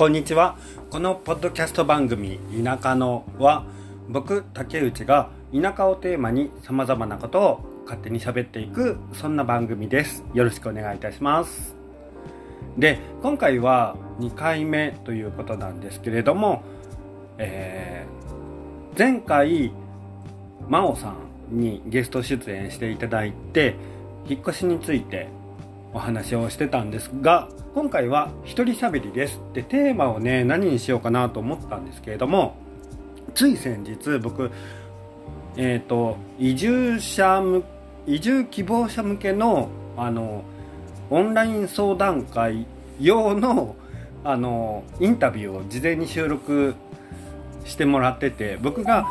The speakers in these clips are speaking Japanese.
こんにちは。このポッドキャスト番組「田舎の」は僕竹内が田舎をテーマにさまざまなことを勝手に喋っていくそんな番組です。よろしくお願いいたします。で今回は2回目ということなんですけれども、えー、前回真央さんにゲスト出演していただいて引っ越しについてお話をしてたんですが今回は一人喋りです。でテーマをね何にしようかなと思ったんですけれどもつい先日僕えっ、ー、と移住者移住希望者向けのあのオンライン相談会用のあのインタビューを事前に収録してもらってて僕が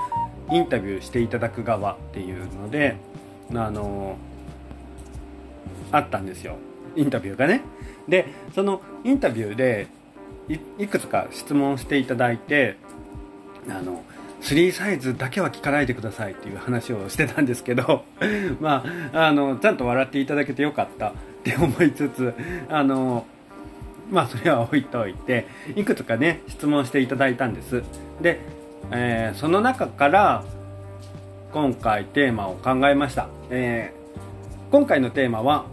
インタビューしていただく側っていうのであのあったんですよ。インタビューがね。でそのインタビューでいくつか質問していただいてあの3サイズだけは聞かないでくださいっていう話をしてたんですけど まああのちゃんと笑っていただけてよかった。って思いつつあのまあそれは置いといていくつかね質問していただいたんです。で、えー、その中から今回テーマを考えました、えー、今回のテーマは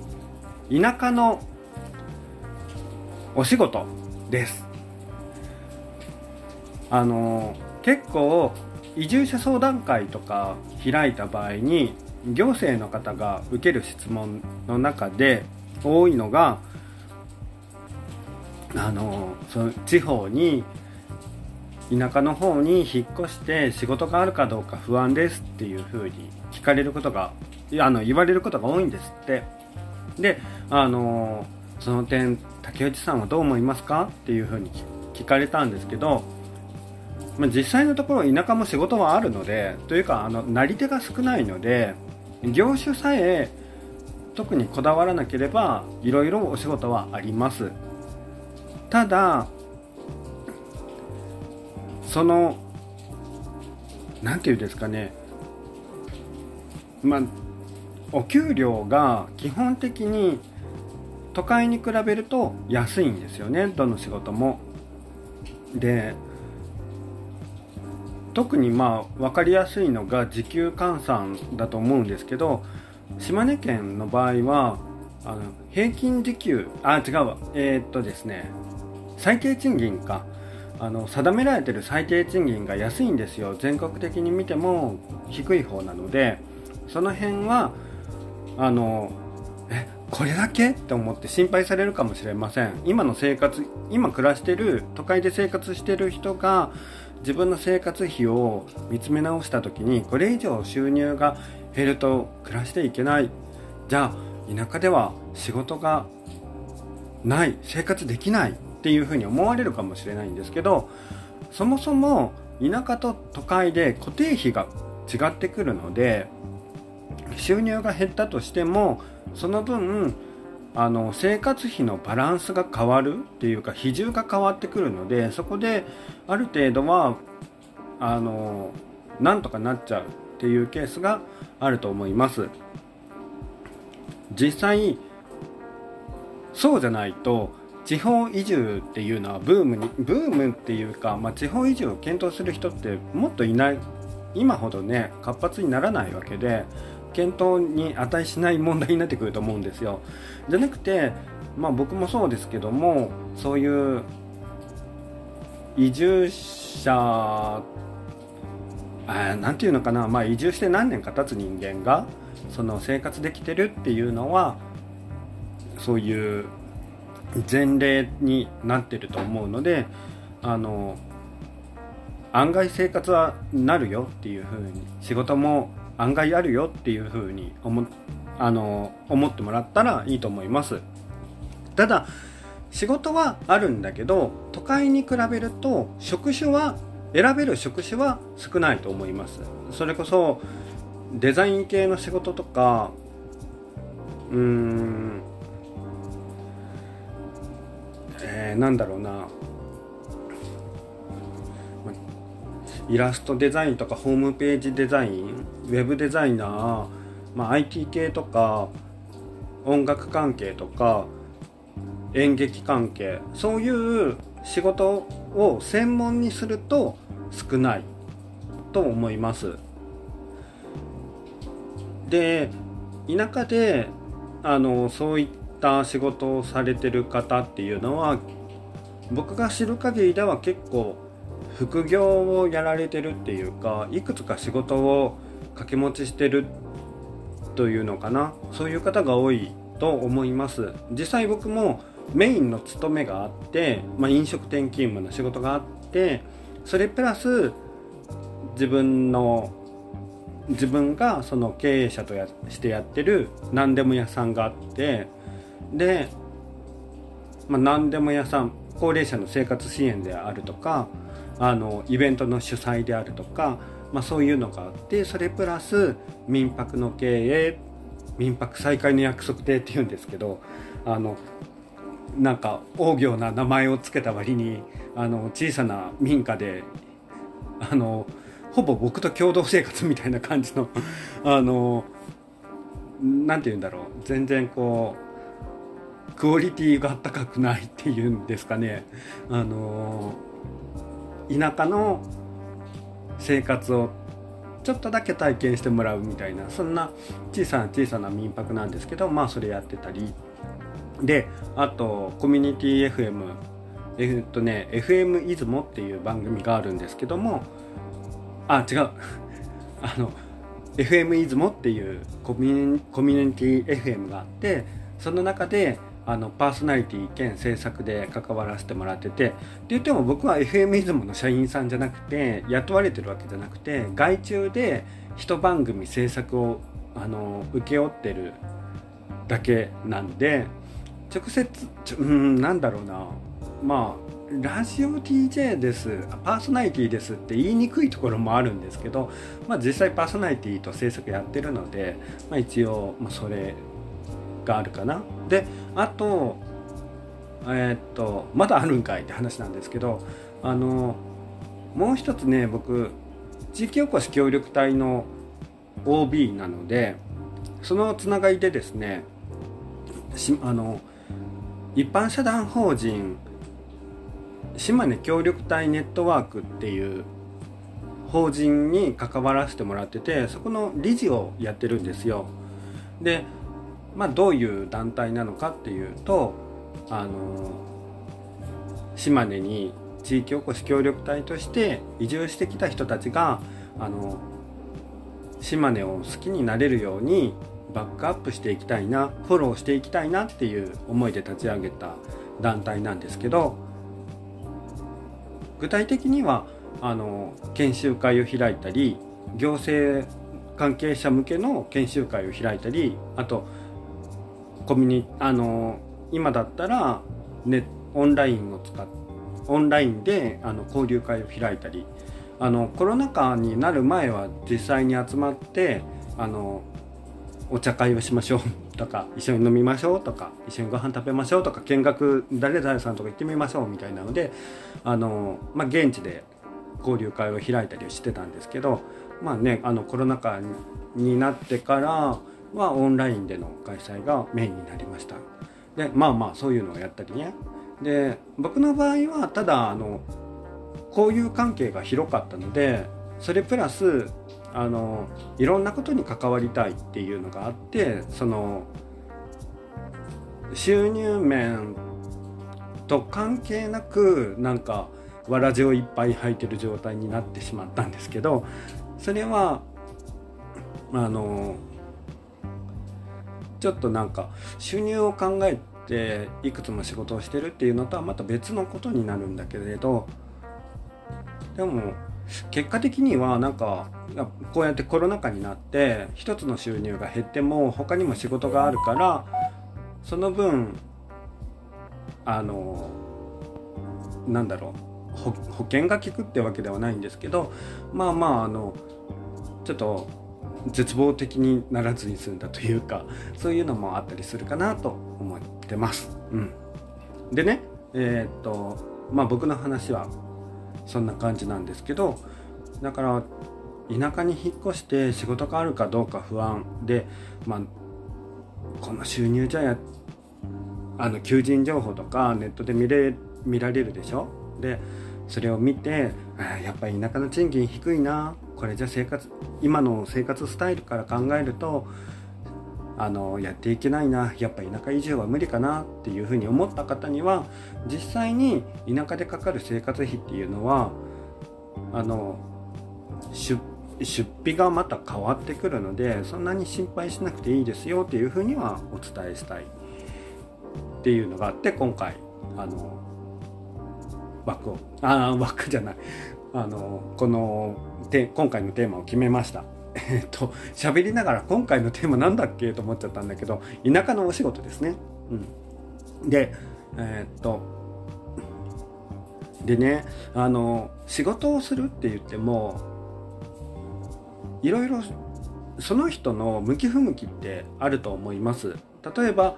田舎のお仕事です。あの結構移住者相談会とか開いた場合に行政の方が受ける質問の中で多いのがあのその地方に田舎の方に引っ越して仕事があるかどうか不安ですっていうふうに聞かれることがあの言われることが多いんですって。であのその点竹内さんはどう思いますか？っていうふうに聞かれたんですけど、まあ、実際のところ田舎も仕事はあるのでというかあのなり手が少ないので業種さえ特にこだわらなければいろいろお仕事はあります。ただその何て言うんですかね。まあお給料が基本的に都会に比べると安いんですよね。どの仕事も。で特にまあ分かりやすいのが時給換算だと思うんですけど島根県の場合はあの平均時給あ違うわ。えー、っとですね最低賃金か。あの定められてる最低賃金が安いんですよ。全国的に見ても低い方なのでその辺はあのえこれだけ？って思って心配されるかもしれません。今の生活今暮らしてる都会で生活してる人が自分の生活費を見つめ直した時にこれ以上収入が減ると暮らしていけない。じゃあ田舎では仕事がない。生活できない。っていうふうに思われるかもしれないんですけどそもそも田舎と都会で固定費が違ってくるので収入が減ったとしてもその分あの生活費のバランスが変わるっていうか比重が変わってくるのでそこである程度はあのなんとかなっちゃうっていうケースがあると思います。実際そうじゃないと地方移住っていうのはブームにブームっていうか、まあ、地方移住を検討する人ってもっといない今ほどね活発にならないわけで検討に値しない問題になってくると思うんですよ。じゃなくてまあ僕もそうですけどもそういう移住者何て言うのかな、まあ、移住して何年か経つ人間がその生活できてるっていうのはそういう前例になってると思うのであの案外生活はなるよっていう風に仕事も案外あるよっていう風に思あの思ってもらったらいいと思います。ただ仕事はあるんだけど都会に比べると職種は選べる職種は少ないと思います。それこそデザイン系の仕事とかうーんえー、なんだろうな。イラストデザインとかホームページデザインウェブデザイナー、まあ、IT 系とか音楽関係とか演劇関係そういう仕事を専門にすると少ないと思います。で田舎であのそういった仕事をされてる方っていうのは僕が知る限りでは結構副業をやられてるっていうかいくつか仕事を掛け持ちしてるというのかな。そういう方が多いと思います。実際僕もメインの勤めがあって、まあ、飲食店勤務の仕事があってそれプラス自分の自分がその経営者とやしてやってる何でも屋さんがあってで、まあ、何でも屋さん高齢者の生活支援であるとかあのイベントの主催であるとか、まあ、そういうのがあってそれプラス民泊の経営民泊再開の約束亭っていうんですけどあのなんか大行な名前を付けた割にあの小さな民家であのほぼ僕と共同生活みたいな感じのあの何て言うんだろう。全然こうクオリティが高くないっていうんですかね。あの田舎の生活をちょっとだけ体験してもらうみたいなそんな小さな小さな民泊なんですけどまあそれやってたり。であとコミュニティ FM えっとね FM 出雲っていう番組があるんですけどもあ違う。あの FM 出雲っていうコミュニティ FM があってその中であのパーソナリティ兼制作で関わらせてもらっててって言っても僕は FM 出雲の社員さんじゃなくて雇われてるわけじゃなくて外注で一番組制作をあの請け負ってるだけなんで直接うんなんだろうな。まあラジオ DJ ですパーソナリティですって言いにくいところもあるんですけど、まあ、実際パーソナリティと制作やってるので、まあ、一応、まあ、それがあるかな。であとえ、っとまだあるんかいって話なんですけどあのもう一つね僕地域おこし協力隊の OB なのでそのつながりでですねあの一般社団法人島根協力隊ネットワークっていう法人に関わらせてもらっててそこの理事をやってるんですよ。でまあどういう団体なのかっていうとあの島根に地域おこし協力隊として移住してきた人たちがあの島根を好きになれるようにバックアップしていきたいなフォローしていきたいなっていう思いで立ち上げた団体なんですけど具体的にはあの研修会を開いたり行政関係者向けの研修会を開いたりあとコミュニあの今だったら、ね、オンラインを使っオンラインであの交流会を開いたりあのコロナ禍になる前は実際に集まってあのお茶会をしましょう とか一緒に飲みましょうとか一緒にご飯食べましょうとか見学誰々さんとか行ってみましょうみたいなのであの、まあ、現地で交流会を開いたりしてたんですけどまあねあのコロナ禍になってからはオンラインでの開催がメインになりました。でまあまあそういうのをやったりね。で僕の場合はただあの交友関係が広かったのでそれプラスあのいろんなことに関わりたいっていうのがあってその収入面と関係なくなんかわらじをいっぱい履いてる状態になってしまったんですけどそれはあのちょっとなんか収入を考えていくつも仕事をしてるっていうのとはまた別のことになるんだけれどでも結果的にはなんかこうやってコロナ禍になって一つの収入が減っても他にも仕事があるからその分あのなんだろう保険が効くってわけではないんですけどまあまああのちょっと絶望的にならずに済んだというか そういうのもあったりするかなと思ってます。うん、でねえー、っとまあ僕の話はそんな感じなんですけどだから田舎に引っ越して仕事があるかどうか不安。でまあこの収入じゃやあの求人情報とかネットで見れ見られるでしょ？でそれを見てあやっぱり田舎の賃金低いな。これじゃ生活今の生活スタイルから考えるとあのやっていけないなやっぱ田舎移住は無理かなっていうふうに思った方には実際に田舎でかかる生活費っていうのはあの出費がまた変わってくるのでそんなに心配しなくていいですよっていうふうにはお伝えしたい。っていうのがあって今回あの枠をあ枠じゃない。あのこので今回のテーマを決めました。えっと喋りながら今回のテーマなんだっけ？と思っちゃったんだけど田舎のお仕事ですね。うん、でえー、っとでねあの仕事をするって言ってもいろいろその人の向き不向きってあると思います。例えば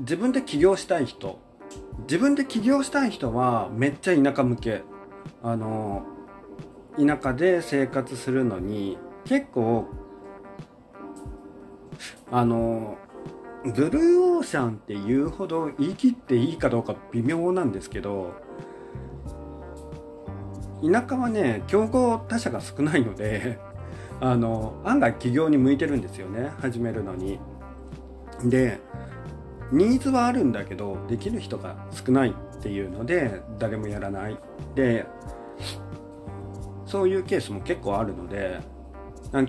自分で起業したい人。自分で起業したい人はめっちゃ田舎向け。あの田舎で生活するのに結構あのブルーオーシャンっていうほど言い切っていいかどうか微妙なんですけど田舎はね競合他社が少ないのであの案外起業に向いてるんですよね始めるのに。でニーズはあるんだけどできる人が少ないっていうので誰もやらないでそういうケースも結構あるので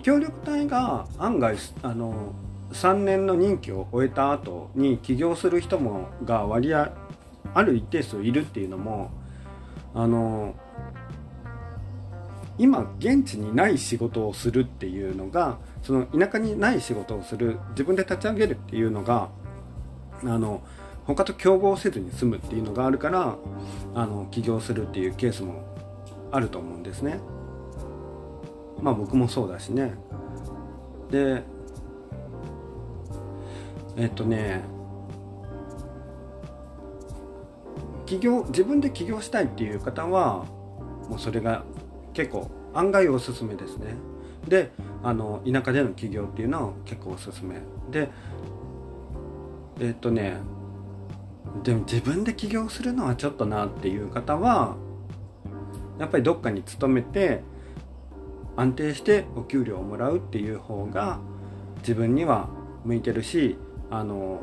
協力隊が案外あの3年の任期を終えた後に起業する人もが割合ある一定数いるっていうのもあの今現地にない仕事をするっていうのがその田舎にない仕事をする自分で立ち上げるっていうのがあの他と競合せずに済むっていうのがあるからあの起業するっていうケースもあると思うんですね。まあ僕もそうだしね。でえっとね起業自分で起業したいっていう方はもうそれが結構案外おすすめですねであの田舎での起業っていうのは結構おすすめでえっとねでも自分で起業するのはちょっとなっていう方はやっぱりどっかに勤めて安定してお給料をもらうっていう方が自分には向いてるしあの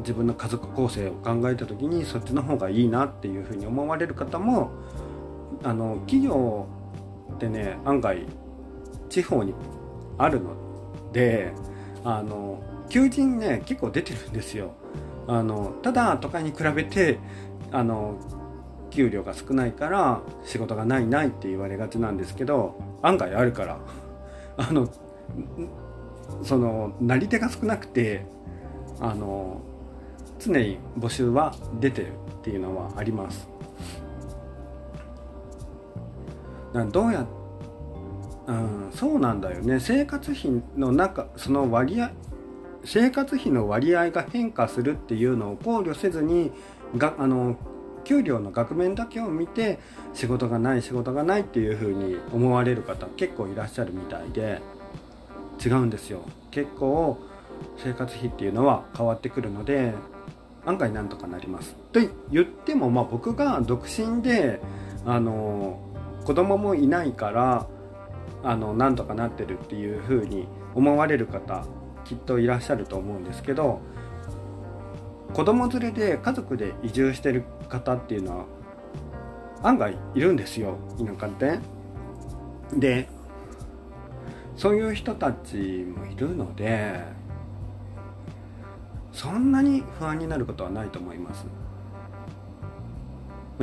自分の家族構成を考えた時にそっちの方がいいなっていうふうに思われる方もあの企業ってね案外地方にあるのであの求人ね結構出てるんですよ。あのただ都会に比べてあの給料が少ないから仕事がないないって言われがちなんですけど案外あるから。あのそのなり手が少なくてあの常に募集は出てるっていうのはあります。どうやうん、そうなんだよね。生活費の中その割合生活費の割合が変化するっていうのを考慮せずにがあの給料の額面だけを見て仕事がない仕事がないっていうふうに思われる方結構いらっしゃるみたいで違うんですよ。結構生活費っていうのは変わってくるので案外なんとかなります。と言ってもまあ僕が独身であの子供もいないからあのなんとかなってるっていう風に思われる方きっといらっしゃると思うんですけど子供連れで家族で移住してる方っていうのは案外いるんですよ田舎って。でそういう人たちもいるのでそんなに不安になることはないと思います。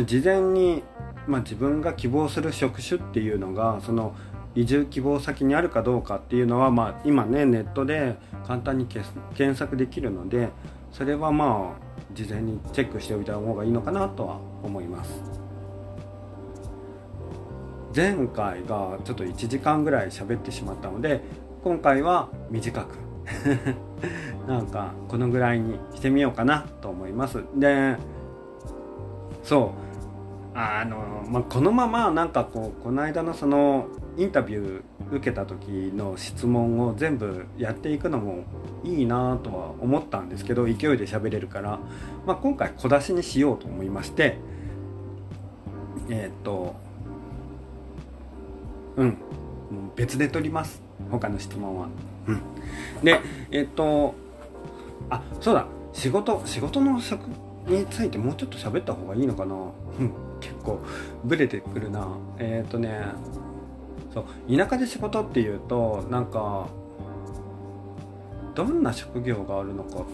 事前に、まあ、自分が希望する職種っていうのがその移住希望先にあるかどうかっていうのは、まあ、今ねネットで簡単に検索できるのでそれはまあ事前にチェックしておいた方がいいのかなとは思います。前回がちょっと1時間ぐらい喋ってしまったので今回は短く。なんかこのぐらいにしてみようかなと思います。でそう。あの、まあ、このままなんかこうこの間のそのインタビュー受けた時の質問を全部やっていくのもいいなとは思ったんですけど勢いで喋れるから、まあ、今回小出しにしようと思いましてえっ、とうんもう別で取ります。他の質問は。うん。でえっ、とあそうだ。仕事仕事の職についてもうちょっと喋った方がいいのかな。うん結構ブレてくるな。えっ、とねそう田舎で仕事っていうとなんかどんな職業があるのか。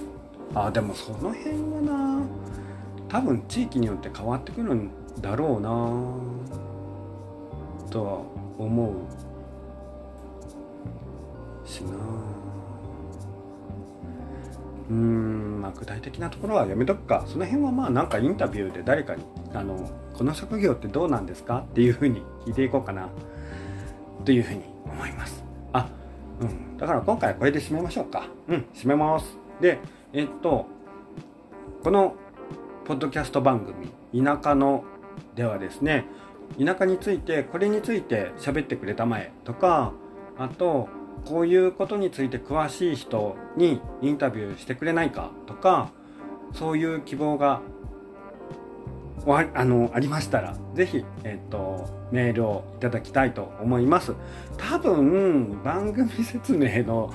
あでもその辺はな。多分地域によって変わってくるんだろうな。とは思うしな。うんまあ具体的なところはやめとくか。その辺はまあなんかインタビューで誰かにあのこの職業ってどうなんですか？っていうふうに聞いていこうかな。というふうに思います。あうん。だから今回はこれで締めましょうか。うん。締めます。でえっとこのポッドキャスト番組「田舎の」ではですね田舎についてこれについて喋ってくれたまえとかあとこういうことについて詳しい人にインタビューしてくれないかとかそういう希望があのありましたらぜひ、えっと、メールをいただきたいと思います。多分番組説明の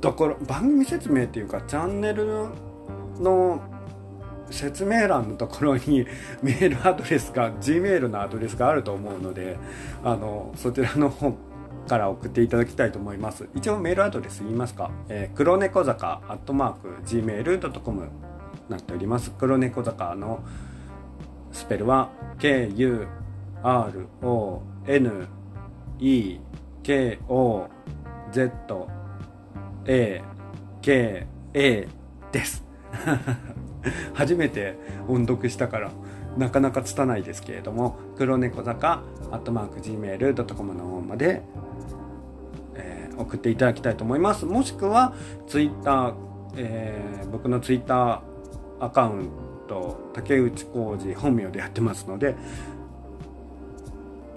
ところ番組説明っていうかチャンネルの説明欄のところに メールアドレスが Gmail のアドレスがあると思うのであのそちらの方から送っていただきたいと思います。一応メールアドレス言いますか、えー、黒猫坂アットマーク Gmail.com なっております。黒猫坂のスペルは KURONEKOZAKA です。初めて音読したからなかなか拙いですけれども黒猫坂アットマーク Gmail.com の方まで、えー、送っていただきたいと思います。もしくは Twitter、えー、僕の Twitter アカウントと竹内浩二本名でやってますので、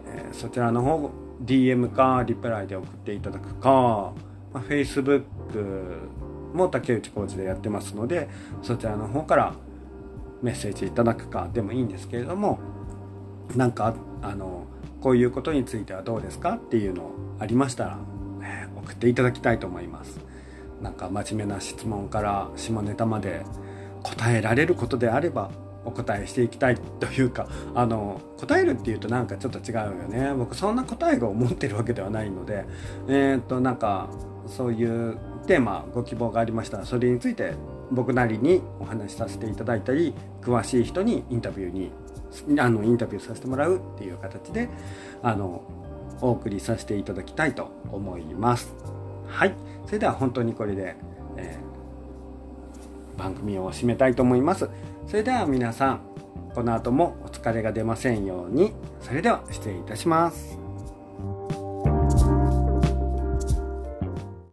えー、そちらの方 DM かリプライで送っていただくか、まあ、Facebook も竹内浩二でやってますのでそちらの方からメッセージいただくかでもいいんですけれどもなんかあのこういうことについてはどうですかっていうのありましたら、え、送っていただきたいと思います。なんか真面目な質問から下ネタまで答えられることであればお答えしていきたいというかあの答えるっていうとなんかちょっと違うよね。僕そんな答えが思ってるわけではないのでえっ、となんかそういうテーマご希望がありましたらそれについて僕なりにお話しさせていただいたり詳しい人にインタビューにあのインタビューさせてもらうっていう形であのお送りさせていただきたいと思います。はい。それでは本当にこれで、えー、番組を締めたいと思います。それでは皆さんこの後もお疲れが出ませんように。それでは失礼いたします。